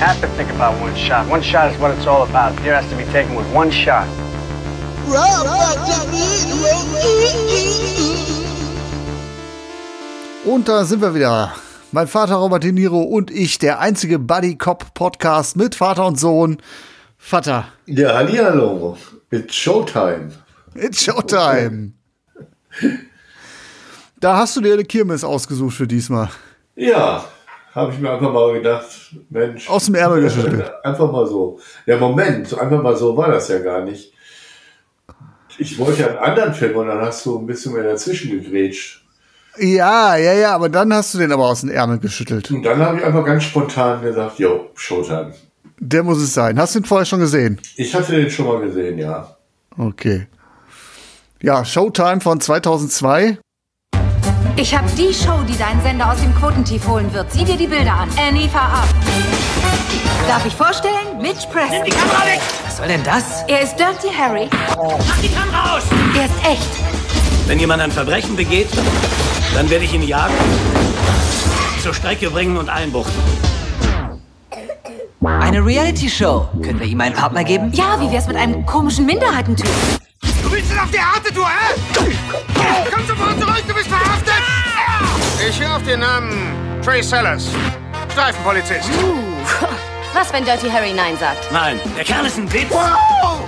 Have to think about one shot. One shot is what it's all about. Here has to be taken with one shot. Und da sind wir wieder. Mein Vater Robert De Niro und ich, der einzige Buddy Cop Podcast mit Vater und Sohn. Vater, Ja, hallihallo. It's Showtime. it's Showtime. Da hast du dir eine Kirmes ausgesucht für diesmal. Ja, habe ich mir einfach mal gedacht, Mensch. Aus dem Ärmel geschüttelt. Einfach mal so. Ja, Moment, einfach mal so war das ja gar nicht. Ich wollte ja einen anderen Film und dann hast du ein bisschen mehr dazwischen gegrätscht. Ja, ja, ja, aber dann hast du den aber aus dem Ärmel geschüttelt. Und dann habe ich einfach ganz spontan gesagt, yo, Showtime. Der muss es sein. Hast du ihn vorher schon gesehen? Ich hatte den schon mal gesehen, ja. Okay. Ja, Showtime von 2002. Ich habe die Show, die deinen Sender aus dem Quotentief holen wird. Sieh dir die Bilder an. Annie, fahr ab. Darf ich vorstellen? Mitch Preston. Die Kamera weg! Was soll denn das? Er ist Dirty Harry. Mach die Kamera aus! Er ist echt. Wenn jemand ein Verbrechen begeht, dann werde ich ihn jagen, zur Strecke bringen und einbuchten. Eine Reality-Show. Können wir ihm einen Partner geben? Ja, wie wär's mit einem komischen Minderheitentyp? Du willst ihn auf die harte Tour, hä? Komm sofort zurück, du bist verhaftet! Ich höre auf den Namen Trey Sellers. Streifenpolizist. Was, wenn Dirty Harry Nein sagt? Nein, der Kerl ist ein Witz.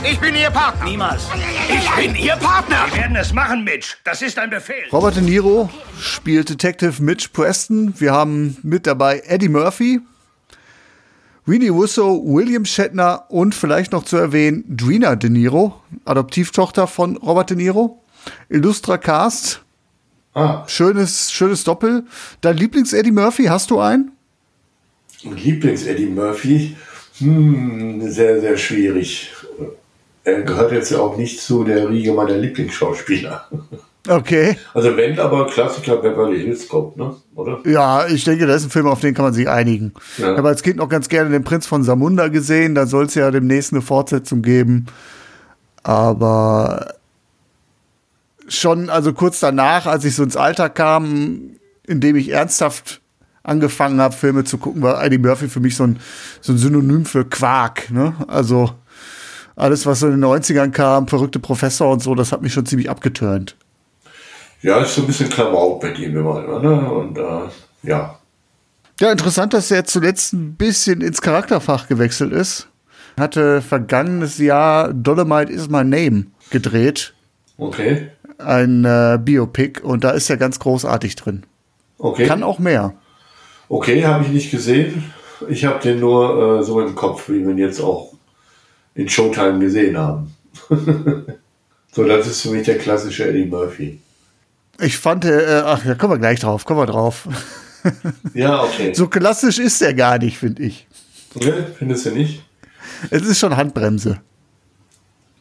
Ich bin Ihr Partner. Niemals. Ich bin Ihr Partner. Wir werden es machen, Mitch. Das ist ein Befehl. Robert De Niro spielt Detective Mitch Preston. Wir haben mit dabei Eddie Murphy, Winnie Russo, William Shatner und vielleicht noch zu erwähnen Drina De Niro, Adoptivtochter von Robert De Niro. Illustra Cast. Ah, Schönes, schönes Doppel. Dein Lieblings-Eddie Murphy, hast du einen? Lieblings-Eddie Murphy. Hm, sehr, sehr schwierig. Er gehört jetzt ja auch nicht zu der Riege meiner Lieblingsschauspieler. Okay. Also wenn aber Klassiker Beverly Hills Cop, ne? Oder? Ja, ich denke, das ist ein Film, auf den kann man sich einigen. Ja. Ich habe als Kind noch ganz gerne den Prinz von Samunda gesehen. Da soll es ja demnächst eine Fortsetzung geben. Aber schon, also kurz danach, als ich so ins Alter kam, in dem ich ernsthaft angefangen habe, Filme zu gucken, war Eddie Murphy für mich so ein, so ein Synonym für Quark. Ne? Also alles, was so in den 90ern kam, verrückte Professor und so, das hat mich schon ziemlich abgeturnt. Ja, ist so ein bisschen Klamauk bei ihm immer, ne? Und äh, ja. Ja, interessant, dass er zuletzt ein bisschen ins Charakterfach gewechselt ist. Hatte vergangenes Jahr Dolomite is my name gedreht. Okay. Ein äh, Biopic und da ist er ganz großartig drin. Okay. Kann auch mehr. Okay, habe ich nicht gesehen. Ich habe den nur äh, so im Kopf, wie wir ihn jetzt auch in Showtime gesehen haben. so, das ist für mich der klassische Eddie Murphy. Ich fand, äh, ach, da kommen wir gleich drauf, kommen wir drauf. Ja, okay. So klassisch ist er gar nicht, finde ich. Ne? Findest du nicht? Es ist schon Handbremse.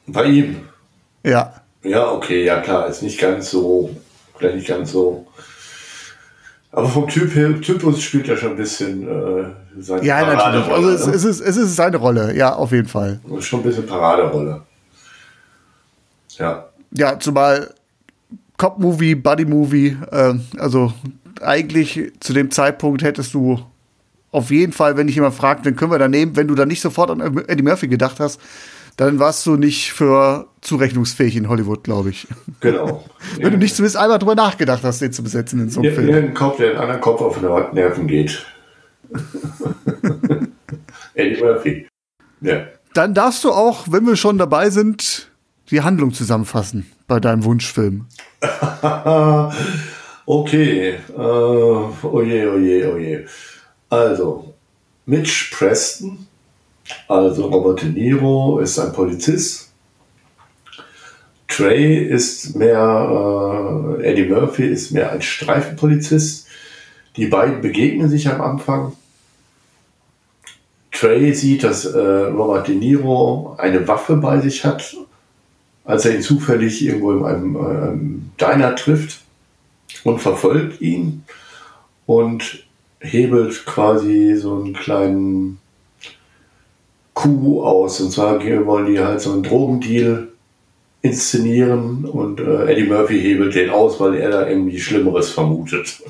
Bei ihm. Ja. Ja, okay, ja klar, ist nicht ganz so, vielleicht nicht ganz so. Aber vom Typ her, Typus spielt er schon ein bisschen äh, seine Ja, natürlich. Also Paraderolle, es, ne? es, ist, es ist seine Rolle, ja, auf jeden Fall. Ist schon ein bisschen Paraderolle. Ja. Ja, zumal Cop-Movie, Buddy-Movie, äh, also eigentlich zu dem Zeitpunkt hättest du auf jeden Fall, wenn dich jemand fragt, wen können wir da nehmen, wenn du da nicht sofort an Eddie Murphy gedacht hast, dann warst du nicht für zurechnungsfähig in Hollywood, glaube ich. Genau. Wenn du nicht zumindest einmal drüber nachgedacht hast, den zu besetzen in so einem Ja, Film. Irgendein Kopf, der den anderen Kopf auf den Nerven geht. Eddie Murphy. Ja. Dann darfst du auch, wenn wir schon dabei sind, die Handlung zusammenfassen bei deinem Wunschfilm. okay. Äh, oje, oje, oje. Also, Mitch Preston, also Robert De Niro, ist ein Polizist. Trey ist mehr, äh, Eddie Murphy ist mehr ein Streifenpolizist. Die beiden begegnen sich am Anfang. Trey sieht, dass äh, Robert De Niro eine Waffe bei sich hat, als er ihn zufällig irgendwo in einem ähm, Diner trifft und verfolgt ihn und hebelt quasi so einen kleinen Coup aus. Und zwar wollen die halt so einen Drogendeal inszenieren und äh, Eddie Murphy hebelt den aus, weil er da irgendwie Schlimmeres vermutet.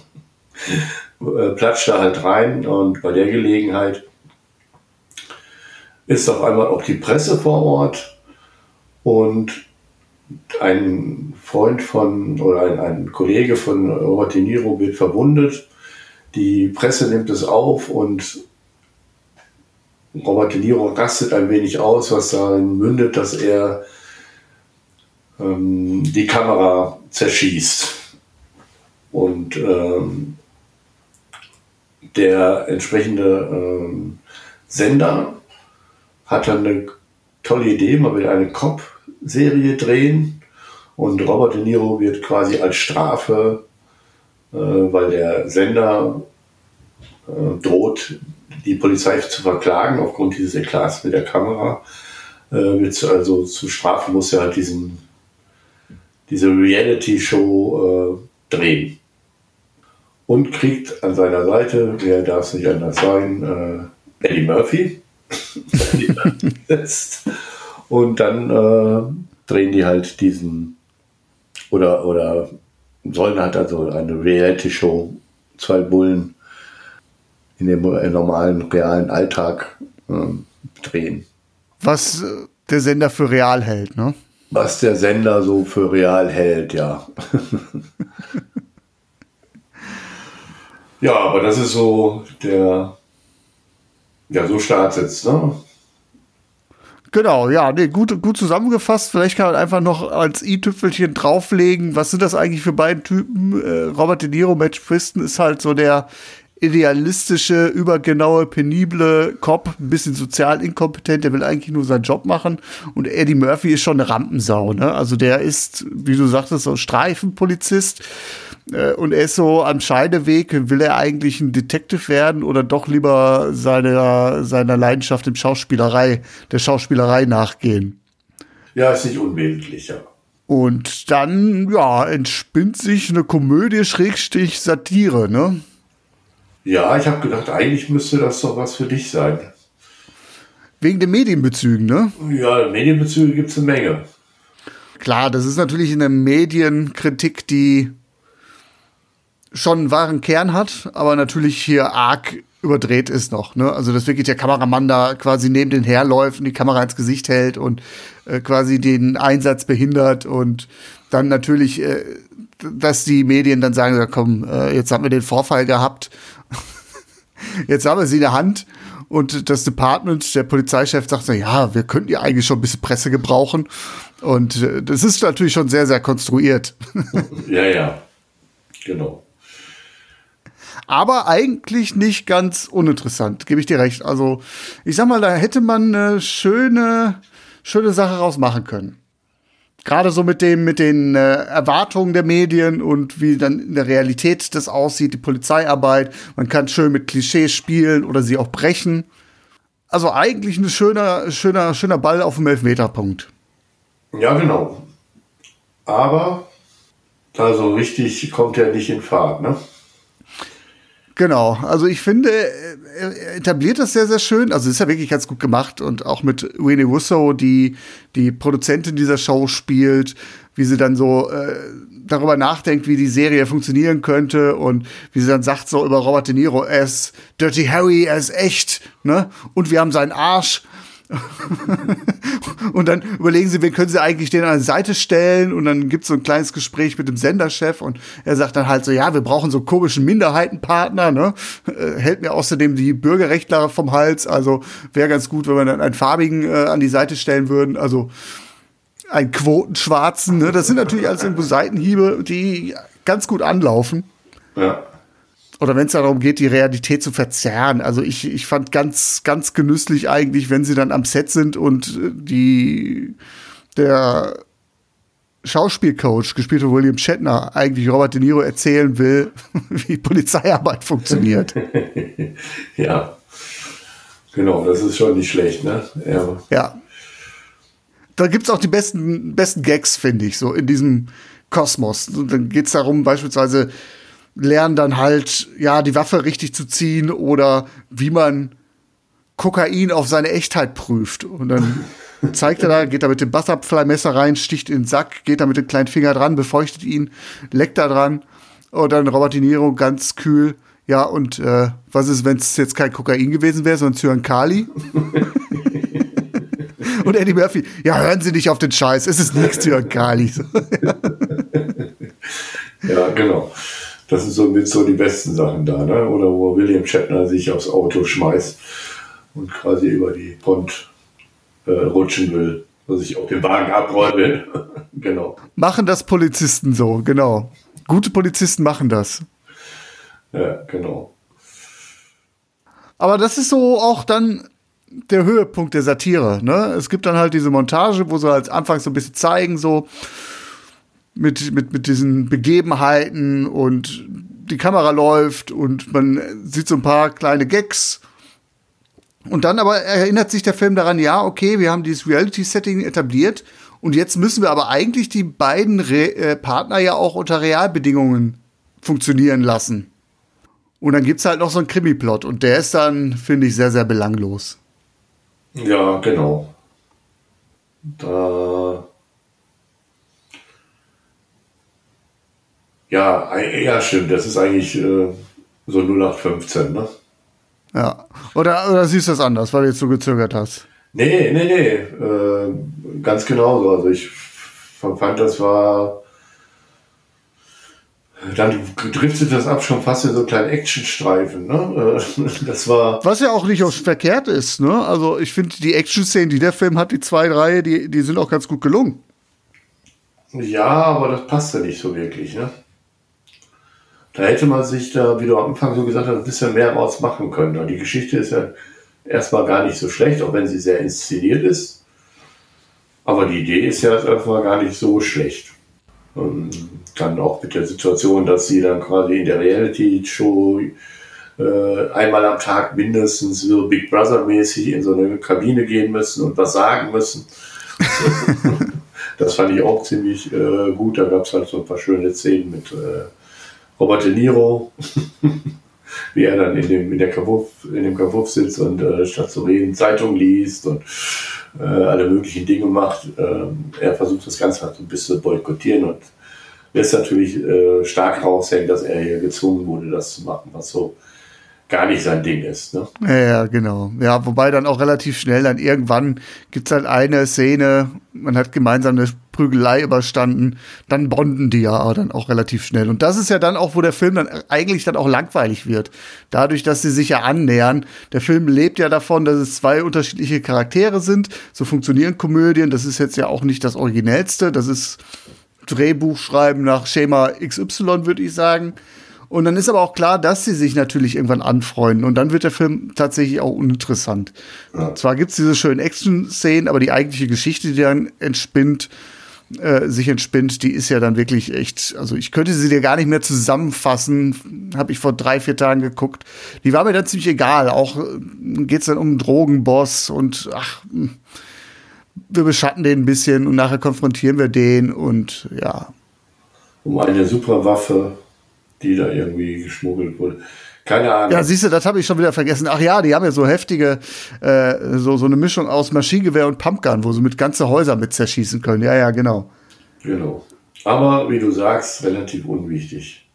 äh, platscht da halt rein und bei der Gelegenheit ist auf einmal auch die Presse vor Ort und ein Freund von oder ein, ein Kollege von Robert De Niro wird verwundet. Die Presse nimmt es auf und Robert De Niro rastet ein wenig aus, was darin mündet, dass er ähm, die Kamera zerschießt. Und ähm, der entsprechende ähm, Sender hat dann eine tolle Idee, man will eine Cop-Serie drehen und Robert De Niro wird quasi als Strafe, äh, weil der Sender äh, droht, die Polizei zu verklagen aufgrund dieses Eklats mit der Kamera, äh, also zu Strafe muss er halt diesen diese Reality-Show äh, drehen. Und kriegt an seiner Seite, wer darf es nicht anders sein, äh, Eddie Murphy. und dann äh, drehen die halt diesen oder, oder sollen halt also eine Reality-Show, zwei Bullen in dem normalen, realen Alltag äh, drehen. Was äh, der Sender für real hält, ne? was der Sender so für real hält, ja. ja, aber das ist so der, ja, so startet ne? Genau, ja, nee, gut, gut zusammengefasst. Vielleicht kann man einfach noch als i-Tüpfelchen drauflegen. Was sind das eigentlich für beiden Typen? Äh, Robert De Niro, Match Preston ist halt so der idealistische, übergenaue, penible Cop, ein bisschen sozial inkompetent, der will eigentlich nur seinen Job machen. Und Eddie Murphy ist schon eine Rampensau, ne? Also der ist, wie du sagtest, so Streifenpolizist. Äh, und er ist so am Scheideweg, will er eigentlich ein Detective werden oder doch lieber seiner, seiner Leidenschaft im Schauspielerei, der Schauspielerei nachgehen? Ja, ist nicht unwesentlich, ja. Und dann, ja, entspinnt sich eine Komödie, Schrägstich, Satire, ne? Ja, ich habe gedacht, eigentlich müsste das doch was für dich sein. Wegen den Medienbezügen, ne? Ja, Medienbezüge gibt es eine Menge. Klar, das ist natürlich eine Medienkritik, die schon einen wahren Kern hat, aber natürlich hier arg überdreht ist noch. Ne? Also, dass wirklich der Kameramann da quasi neben den herläuft und die Kamera ins Gesicht hält und äh, quasi den Einsatz behindert und dann natürlich, äh, dass die Medien dann sagen, komm, äh, jetzt haben wir den Vorfall gehabt Jetzt haben wir sie in der Hand und das Department, der Polizeichef sagt, so, ja, wir könnten ja eigentlich schon ein bisschen Presse gebrauchen. Und äh, das ist natürlich schon sehr, sehr konstruiert. Ja, ja, genau. Aber eigentlich nicht ganz uninteressant, gebe ich dir recht. Also, ich sag mal, da hätte man eine schöne, schöne Sache rausmachen können. Gerade so mit dem, mit den äh, Erwartungen der Medien und wie dann in der Realität das aussieht, die Polizeiarbeit. Man kann schön mit Klischees spielen oder sie auch brechen. Also eigentlich ein schöner, schöner, schöner Ball auf dem Elfmeterpunkt. Ja, genau. Aber da so richtig kommt er nicht in Fahrt, ne? Genau, also ich finde, er etabliert das sehr, sehr schön. Also ist ja wirklich ganz gut gemacht und auch mit Winnie Russo, die die Produzentin dieser Show spielt, wie sie dann so äh, darüber nachdenkt, wie die Serie funktionieren könnte und wie sie dann sagt so über Robert De Niro, er ist Dirty Harry, er ist echt, ne? Und wir haben seinen Arsch und dann überlegen sie, wen können sie eigentlich den an die Seite stellen? Und dann gibt es so ein kleines Gespräch mit dem Senderchef und er sagt dann halt so, ja, wir brauchen so komischen Minderheitenpartner, ne? Äh, hält mir außerdem die Bürgerrechtler vom Hals. Also wäre ganz gut, wenn wir dann einen farbigen äh, an die Seite stellen würden. Also einen Quotenschwarzen, ne? Das sind natürlich alles irgendwo Seitenhiebe, die ganz gut anlaufen. Ja oder wenn es darum geht, die Realität zu verzerren. Also ich, ich fand ganz, ganz genüsslich eigentlich, wenn sie dann am Set sind und äh, die, der Schauspielcoach, gespielt von William Shatner, eigentlich Robert De Niro erzählen will, wie Polizeiarbeit funktioniert. ja. Genau, das ist schon nicht schlecht, ne? Ja. ja. Da gibt's auch die besten, besten Gags, finde ich, so in diesem Kosmos. Und dann geht's darum, beispielsweise lernen dann halt, ja, die Waffe richtig zu ziehen oder wie man Kokain auf seine Echtheit prüft. Und dann zeigt er da, geht da mit dem Butterfly-Messer rein, sticht in den Sack, geht da mit dem kleinen Finger dran, befeuchtet ihn, leckt da dran. Und dann Robert De Niro ganz kühl. Ja, und äh, was ist, wenn es jetzt kein Kokain gewesen wäre, sondern Zyankali? und Eddie Murphy, ja, hören Sie nicht auf den Scheiß, es ist nichts Zyankali. ja, genau. Das sind so mit so die besten Sachen da, ne? Oder wo William Shatner sich aufs Auto schmeißt und quasi über die Pont äh, rutschen will, dass ich auf den Wagen abrollen will. genau. Machen das Polizisten so, genau. Gute Polizisten machen das. Ja, genau. Aber das ist so auch dann der Höhepunkt der Satire. Ne? Es gibt dann halt diese Montage, wo sie halt anfangs so ein bisschen zeigen, so mit, mit, mit diesen Begebenheiten und die Kamera läuft und man sieht so ein paar kleine Gags und dann aber erinnert sich der Film daran, ja, okay, wir haben dieses Reality-Setting etabliert und jetzt müssen wir aber eigentlich die beiden Re äh, Partner ja auch unter Realbedingungen funktionieren lassen. Und dann gibt's halt noch so einen Krimi-Plot und der ist dann, finde ich, sehr, sehr belanglos. Ja, genau. Da. Ja, ja, stimmt. Das ist eigentlich äh, so 0815, ne? Ja. Oder, oder siehst du das anders, weil du jetzt so gezögert hast? Nee, nee, nee. Äh, ganz genauso. Also ich fand, das war. Dann driftet das ab schon fast in so einen kleinen Actionstreifen. Ne? Äh, das war. Was ja auch nicht verkehrt ist. Ne? Also ich finde die Action-Szenen, die der Film hat, die zwei, drei, die, die sind auch ganz gut gelungen. Ja, aber das passt ja nicht so wirklich. Ne? Da hätte man sich da, wie du am Anfang so gesagt hast, ein bisschen mehr raus machen können. Und die Geschichte ist ja erstmal gar nicht so schlecht, auch wenn sie sehr inszeniert ist. Aber die Idee ist ja erstmal gar nicht so schlecht. Und dann auch mit der Situation, dass sie dann quasi in der Reality-Show äh, einmal am Tag mindestens so Big Brother-mäßig in so eine Kabine gehen müssen und was sagen müssen. das fand ich auch ziemlich äh, gut. Da gab es halt so ein paar schöne Szenen mit äh, Robert De Niro, wie er dann in dem, in der Kabuff, in dem Kabuff sitzt und äh, statt zu reden Zeitung liest und äh, alle möglichen Dinge macht. Ähm, er versucht das Ganze halt so ein bisschen zu boykottieren und lässt natürlich äh, stark raushängen, dass er hier gezwungen wurde, das zu machen, was so gar nicht sein Ding ist. Ne? Ja, ja, genau. Ja, wobei dann auch relativ schnell dann irgendwann gibt's halt eine Szene, man hat gemeinsam eine Prügelei überstanden, dann bonden die ja dann auch relativ schnell. Und das ist ja dann auch, wo der Film dann eigentlich dann auch langweilig wird. Dadurch, dass sie sich ja annähern. Der Film lebt ja davon, dass es zwei unterschiedliche Charaktere sind. So funktionieren Komödien. Das ist jetzt ja auch nicht das Originellste. Das ist Drehbuchschreiben nach Schema XY, würde ich sagen. Und dann ist aber auch klar, dass sie sich natürlich irgendwann anfreunden. Und dann wird der Film tatsächlich auch uninteressant. Ja. Zwar gibt's diese schönen Action-Szenen, aber die eigentliche Geschichte, die dann entspinnt, äh, sich entspinnt, die ist ja dann wirklich echt, also ich könnte sie dir gar nicht mehr zusammenfassen, habe ich vor drei, vier Tagen geguckt. Die war mir dann ziemlich egal. Auch äh, geht's dann um einen Drogenboss und ach, hm, wir beschatten den ein bisschen und nachher konfrontieren wir den und ja. Um eine super Waffe die da irgendwie geschmuggelt wurde. Keine Ahnung. Ja, siehst du, das habe ich schon wieder vergessen. Ach ja, die haben ja so heftige, äh, so, so eine Mischung aus Maschinengewehr und Pumpgun, wo sie mit ganze Häuser mit zerschießen können. Ja, ja, genau. Genau. Aber wie du sagst, relativ unwichtig.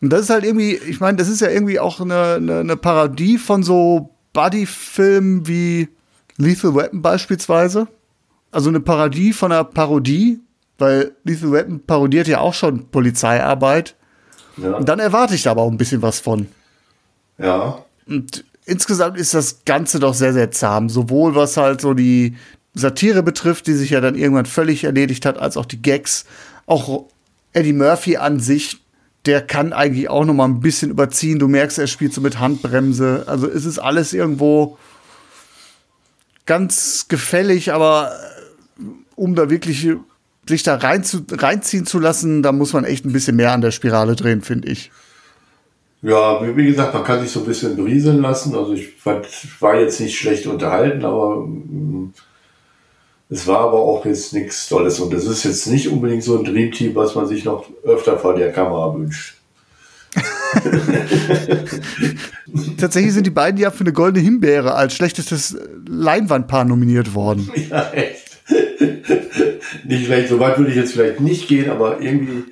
Und das ist halt irgendwie, ich meine, das ist ja irgendwie auch eine, eine, eine Parodie von so Buddy-Filmen wie Lethal Weapon beispielsweise. Also eine Parodie von einer Parodie, weil Lethal Weapon parodiert ja auch schon Polizeiarbeit. Ja. Und dann erwarte ich da aber auch ein bisschen was von. Ja. Und insgesamt ist das Ganze doch sehr, sehr zahm. Sowohl was halt so die Satire betrifft, die sich ja dann irgendwann völlig erledigt hat, als auch die Gags. Auch Eddie Murphy an sich, der kann eigentlich auch noch mal ein bisschen überziehen. Du merkst, er spielt so mit Handbremse. Also es ist alles irgendwo ganz gefällig, aber um da wirklich sich da rein zu, reinziehen zu lassen, da muss man echt ein bisschen mehr an der Spirale drehen, finde ich. Ja, wie gesagt, man kann sich so ein bisschen berieseln lassen. Also ich war jetzt nicht schlecht unterhalten, aber mm, es war aber auch jetzt nichts Tolles. Und es ist jetzt nicht unbedingt so ein Dreamteam, was man sich noch öfter vor der Kamera wünscht. Tatsächlich sind die beiden ja für eine goldene Himbeere als schlechtestes Leinwandpaar nominiert worden. Ja, echt. nicht schlecht, so weit würde ich jetzt vielleicht nicht gehen, aber irgendwie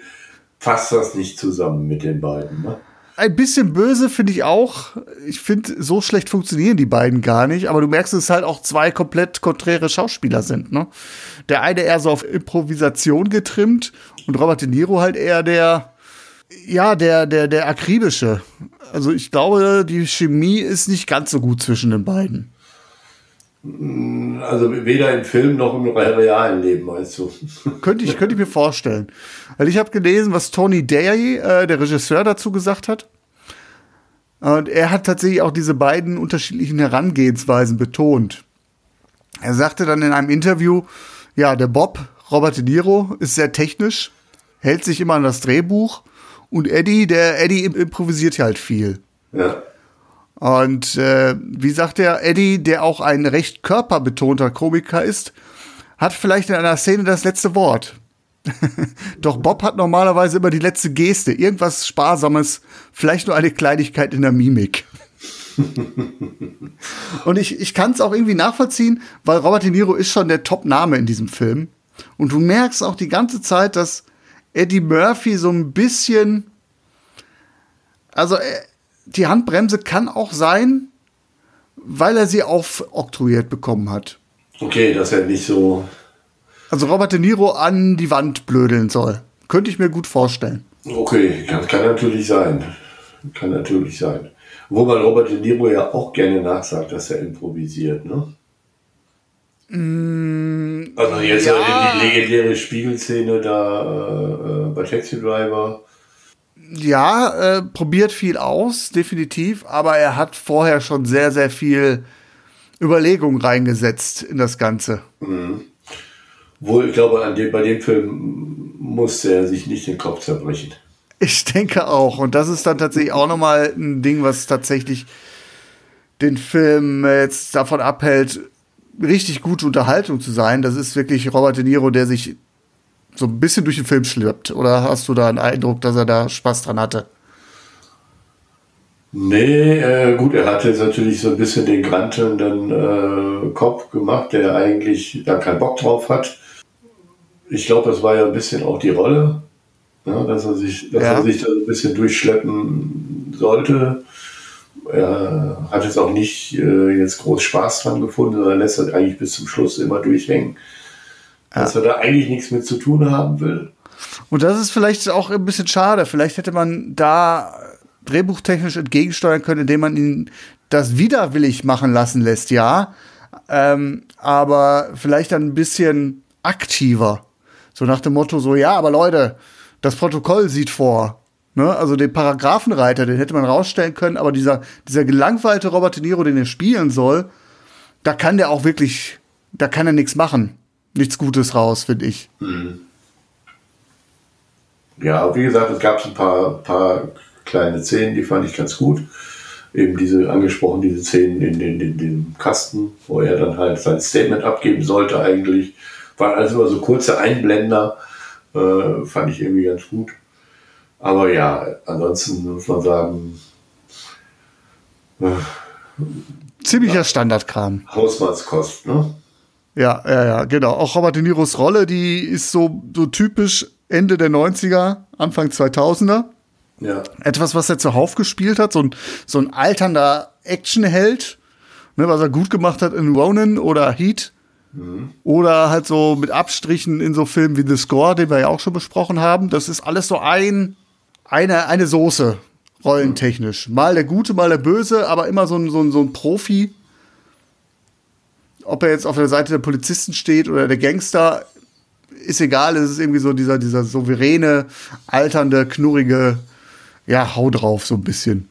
passt das nicht zusammen mit den beiden. Ne? Ein bisschen böse finde ich auch. Ich finde, so schlecht funktionieren die beiden gar nicht. Aber du merkst, dass es halt auch zwei komplett konträre Schauspieler sind. Ne? Der eine eher so auf Improvisation getrimmt und Robert De Niro halt eher der, ja, der, der, der akribische. Also ich glaube, die Chemie ist nicht ganz so gut zwischen den beiden. Also weder im Film noch im realen Leben, meinst du? Könnte ich, könnte ich mir vorstellen. Weil ich habe gelesen, was Tony Day, äh, der Regisseur, dazu gesagt hat. Und er hat tatsächlich auch diese beiden unterschiedlichen Herangehensweisen betont. Er sagte dann in einem Interview, ja, der Bob, Robert De Niro, ist sehr technisch, hält sich immer an das Drehbuch und Eddie, der Eddie im- improvisiert halt viel. Ja. Und äh, wie sagt er, Eddie, der auch ein recht körperbetonter Komiker ist, hat vielleicht in einer Szene das letzte Wort. Doch Bob hat normalerweise immer die letzte Geste, irgendwas Sparsames, vielleicht nur eine Kleinigkeit in der Mimik. Und ich, ich kann es auch irgendwie nachvollziehen, weil Robert De Niro ist schon der Top-Name in diesem Film. Und du merkst auch die ganze Zeit, dass Eddie Murphy so ein bisschen, also äh, die Handbremse kann auch sein, weil er sie aufoktroyiert bekommen hat. Okay, dass er nicht so. Also Robert De Niro an die Wand blödeln soll. Könnte ich mir gut vorstellen. Okay, kann, kann natürlich sein. Kann natürlich sein. Wo man Robert De Niro ja auch gerne nachsagt, dass er improvisiert, ne? also jetzt ja. die legendäre Spiegelszene da äh, bei Taxi Driver. Ja, äh, probiert viel aus, definitiv, aber er hat vorher schon sehr, sehr viel Überlegung reingesetzt in das Ganze. Wohl, ich glaube, an dem, bei dem Film musste er sich nicht den Kopf zerbrechen. Ich denke auch. Und das ist dann tatsächlich auch nochmal ein Ding, was tatsächlich den Film jetzt davon abhält, richtig gute Unterhaltung zu sein. Das ist wirklich Robert De Niro, der sich so ein bisschen durch den Film schleppt. Oder hast du da einen Eindruck, dass er da Spaß dran hatte? Nee, äh, gut, er hat jetzt natürlich so ein bisschen den grantelnden äh, Kopf gemacht, der eigentlich da keinen Bock drauf hat. Ich glaube, das war ja ein bisschen auch die Rolle, ja, dass, er sich, dass Ja. er sich da so ein bisschen durchschleppen sollte. Er hat jetzt auch nicht äh, jetzt groß Spaß dran gefunden, sondern lässt das eigentlich bis zum Schluss immer durchhängen. Dass er da eigentlich nichts mit zu tun haben will. Und das ist vielleicht auch ein bisschen schade. Vielleicht hätte man da drehbuchtechnisch entgegensteuern können, indem man ihn das widerwillig machen lassen lässt, ja. Ähm, aber vielleicht dann ein bisschen aktiver. So nach dem Motto, so, ja, aber Leute, das Protokoll sieht vor. Ne? Also den Paragraphenreiter, den hätte man rausstellen können, aber dieser, dieser gelangweilte Robert De Niro, den er spielen soll, da kann der auch wirklich, da kann er nichts machen. Nichts Gutes raus, finde ich. Ja, wie gesagt, es gab ein paar, paar kleine Szenen, die fand ich ganz gut. Eben diese angesprochen, diese Szenen in den, in dem Kasten, wo er dann halt sein Statement abgeben sollte eigentlich. Waren also immer so kurze Einblender, äh, fand ich irgendwie ganz gut. Aber ja, ansonsten muss man sagen, Ziemlicher Standardkram. Hausmannskost, ne? Ja, ja, ja, genau. Auch Robert De Niros Rolle, die ist so, so typisch Ende der 90er, Anfang 2000er. Ja. Etwas, was er zuhauf gespielt hat, so ein, so ein alternder Actionheld, ne, was er gut gemacht hat in Ronin oder Heat. Oder halt so mit Abstrichen in so Filmen wie The Score, den wir ja auch schon besprochen haben. Das ist alles so ein, eine, eine Soße, rollentechnisch. Mal der Gute, mal der Böse, aber immer so ein, so ein, so ein Profi. Ob er jetzt auf der Seite der Polizisten steht oder der Gangster, ist egal. Es ist irgendwie so dieser, dieser souveräne, alternde, knurrige, ja, hau drauf, so ein bisschen.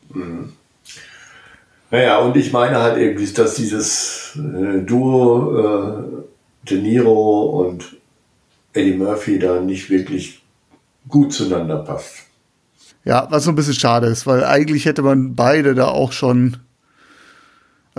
Naja, und ich meine halt eben, dass dieses äh, Duo äh, De Niro und Eddie Murphy da nicht wirklich gut zueinander passt. Ja, was so ein bisschen schade ist, weil eigentlich hätte man beide da auch schon.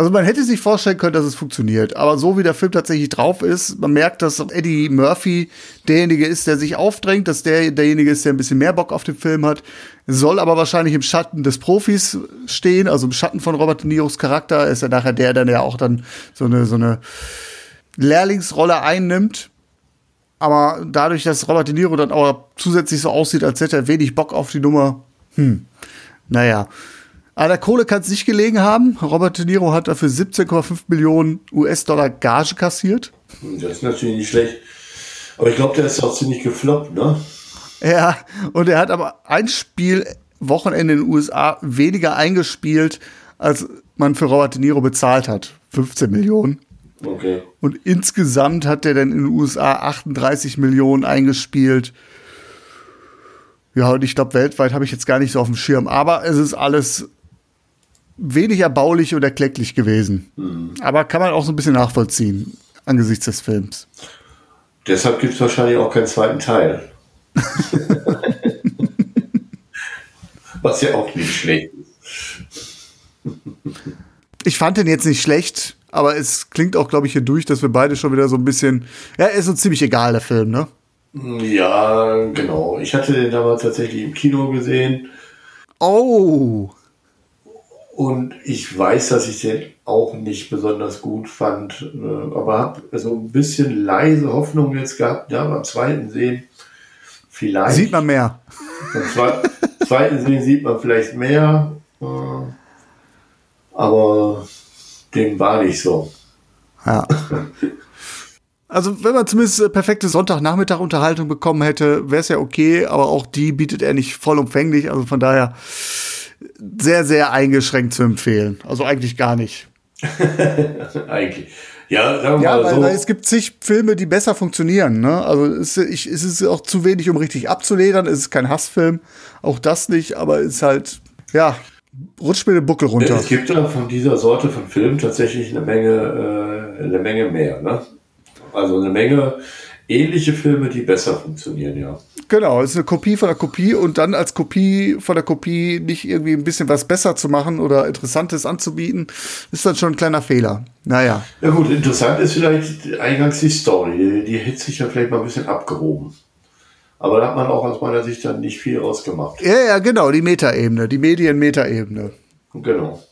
Also man hätte sich vorstellen können, dass es funktioniert. Aber so wie der Film tatsächlich drauf ist, man merkt, dass Eddie Murphy derjenige ist, der sich aufdrängt, dass der derjenige ist, der ein bisschen mehr Bock auf den Film hat. Soll aber wahrscheinlich im Schatten des Profis stehen, also im Schatten von Robert De Niros Charakter. Ist er nachher der, der ja auch dann so eine, so eine Lehrlingsrolle einnimmt. Aber dadurch, dass Robert De Niro dann auch zusätzlich so aussieht, als hätte er wenig Bock auf die Nummer, hm, naja. Aber der Kohle kann es nicht gelegen haben. Robert De Niro hat dafür 17,5 Millionen US-Dollar Gage kassiert. Das ist natürlich nicht schlecht. Aber ich glaube, der ist auch ziemlich gefloppt, ne? Ja, und er hat aber ein Spiel Wochenende in den USA weniger eingespielt, als man für Robert De Niro bezahlt hat. 15 Millionen. Okay. Und insgesamt hat er dann in den USA 38 Millionen eingespielt. Ja, und ich glaube, weltweit habe ich jetzt gar nicht so auf dem Schirm. Aber es ist alles wenig erbaulich und erklecklich gewesen. Mhm. Aber kann man auch so ein bisschen nachvollziehen angesichts des Films. Deshalb gibt es wahrscheinlich auch keinen zweiten Teil. Was ja auch nicht schlecht ist. Ich fand den jetzt nicht schlecht, aber es klingt auch, glaube ich, hier durch, dass wir beide schon wieder so ein bisschen. Ja, ist uns ziemlich egal, der Film, ne? Ja, genau. Ich hatte den damals tatsächlich im Kino gesehen. Oh. Und ich weiß, dass ich den auch nicht besonders gut fand, äh, aber habe so ein bisschen leise Hoffnung jetzt gehabt, ja, beim zweiten Sehen vielleicht. Sieht man mehr. Beim zwe zweiten Sehen sieht man vielleicht mehr, äh, aber dem war nicht so. Ja. Also, wenn man zumindest äh, perfekte Sonntagnachmittag-Unterhaltung bekommen hätte, wäre es ja okay, aber auch die bietet er nicht vollumfänglich. Also von daher sehr, sehr eingeschränkt zu empfehlen. Also eigentlich gar nicht. eigentlich. Ja, sagen wir ja mal weil, so. weil es gibt zig Filme, die besser funktionieren. Ne? Also es, ich, es ist auch zu wenig, um richtig abzuledern. Es ist kein Hassfilm, auch das nicht, aber es ist halt, ja, rutscht mir den Buckel runter. Es gibt da von dieser Sorte von Filmen tatsächlich eine Menge, äh, eine Menge mehr. Ne? Also eine Menge ähnliche Filme, die besser funktionieren, ja. Genau, es ist eine Kopie von der Kopie und dann als Kopie von der Kopie nicht irgendwie ein bisschen was besser zu machen oder Interessantes anzubieten, ist dann schon ein kleiner Fehler. Naja. Ja gut, interessant ist vielleicht eingangs die Story. Die, die hätte sich ja vielleicht mal ein bisschen abgehoben. Aber da hat man auch aus meiner Sicht dann nicht viel rausgemacht. Ja, ja, genau, die Metaebene, die Medien-Metaebene. Genau.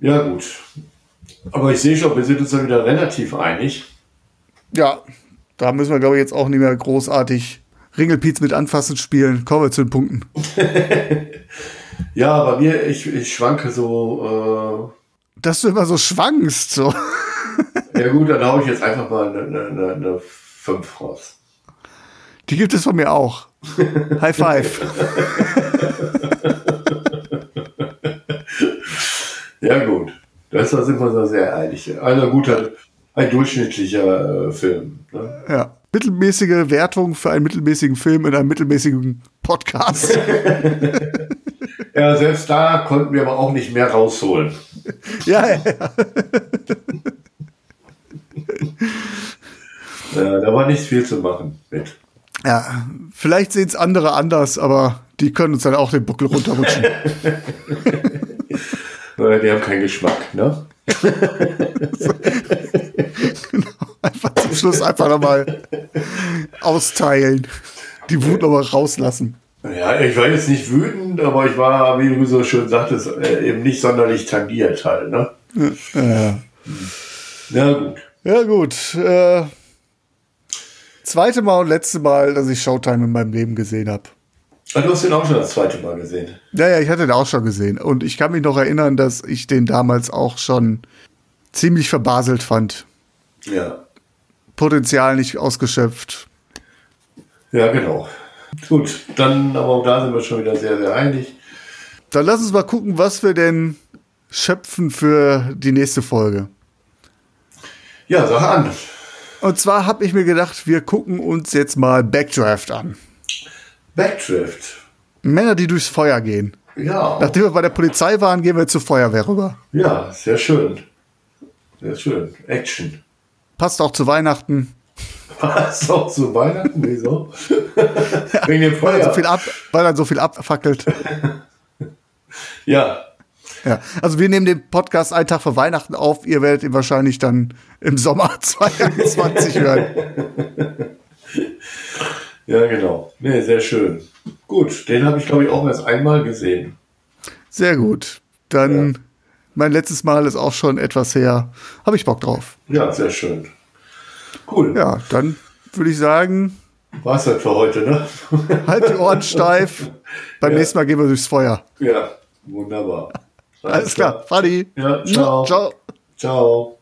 Ja gut. Aber ich sehe schon, wir sind uns da wieder relativ einig. Ja, da müssen wir, glaube ich, jetzt auch nicht mehr großartig Ringelpiez mit anfassen spielen. Kommen wir zu den Punkten. ja, bei mir, ich, ich schwanke so. Äh Dass du immer so schwankst. So. ja, gut, dann hau ich jetzt einfach mal eine, eine, eine 5 raus. Die gibt es von mir auch. High five. ja, gut. Das da sind wir uns sehr einig. Einer guter, ein durchschnittlicher äh, Film. Ne? Ja. Mittelmäßige Wertung für einen mittelmäßigen Film in einem mittelmäßigen Podcast. ja, selbst da konnten wir aber auch nicht mehr rausholen. ja, ja. ja, da war nicht viel zu machen mit. Ja, vielleicht sehen es andere anders, aber die können uns dann auch den Buckel runterrutschen. Die haben keinen Geschmack, ne? genau, einfach zum Schluss einfach nochmal austeilen. Die Wut nochmal rauslassen. Ja, ich war jetzt nicht wütend, aber ich war, wie du so schön sagtest, eben nicht sonderlich tangiert halt, ne? Ja. Na gut. Ja, gut. Äh, zweite Mal und letzte Mal, dass ich Showtime in meinem Leben gesehen habe. Ah, du hast den auch schon das zweite Mal gesehen. Ja, ja, ich hatte den auch schon gesehen. Und ich kann mich noch erinnern, dass ich den damals auch schon ziemlich verbaselt fand. Ja. Potenzial nicht ausgeschöpft. Ja, genau. Gut, dann, aber auch da sind wir schon wieder sehr, sehr einig. Dann lass uns mal gucken, was wir denn schöpfen für die nächste Folge. Ja, sag an. Und zwar habe ich mir gedacht, wir gucken uns jetzt mal Backdraft an. Backdraft. Männer, die durchs Feuer gehen. Ja. Nachdem wir bei der Polizei waren, gehen wir zur Feuerwehr rüber. Ja, sehr schön. Sehr schön. Action. Passt auch zu Weihnachten. Was? Auch zu Weihnachten? Wieso? Wegen dem Weil er so Feuer. viel, ab, weil er so viel abfackelt. Ja, Ja, also wir nehmen den Podcast einen Tag vor Weihnachten auf. Ihr werdet ihn wahrscheinlich dann im Sommer 2020 hören. Ja, genau. Nee, sehr schön. Gut, den habe ich, glaube ich, auch erst einmal gesehen. Sehr gut. Dann mein letztes Mal ist auch schon etwas her. Habe ich Bock drauf. Ja, sehr schön. Cool. Ja, dann würde ich sagen, War's halt für heute, ne? halt die Ohren steif. Beim Ja. nächsten Mal gehen wir durchs Feuer. Ja, wunderbar. Alles klar. Fadi. Ja, ciao. Ciao. Ciao.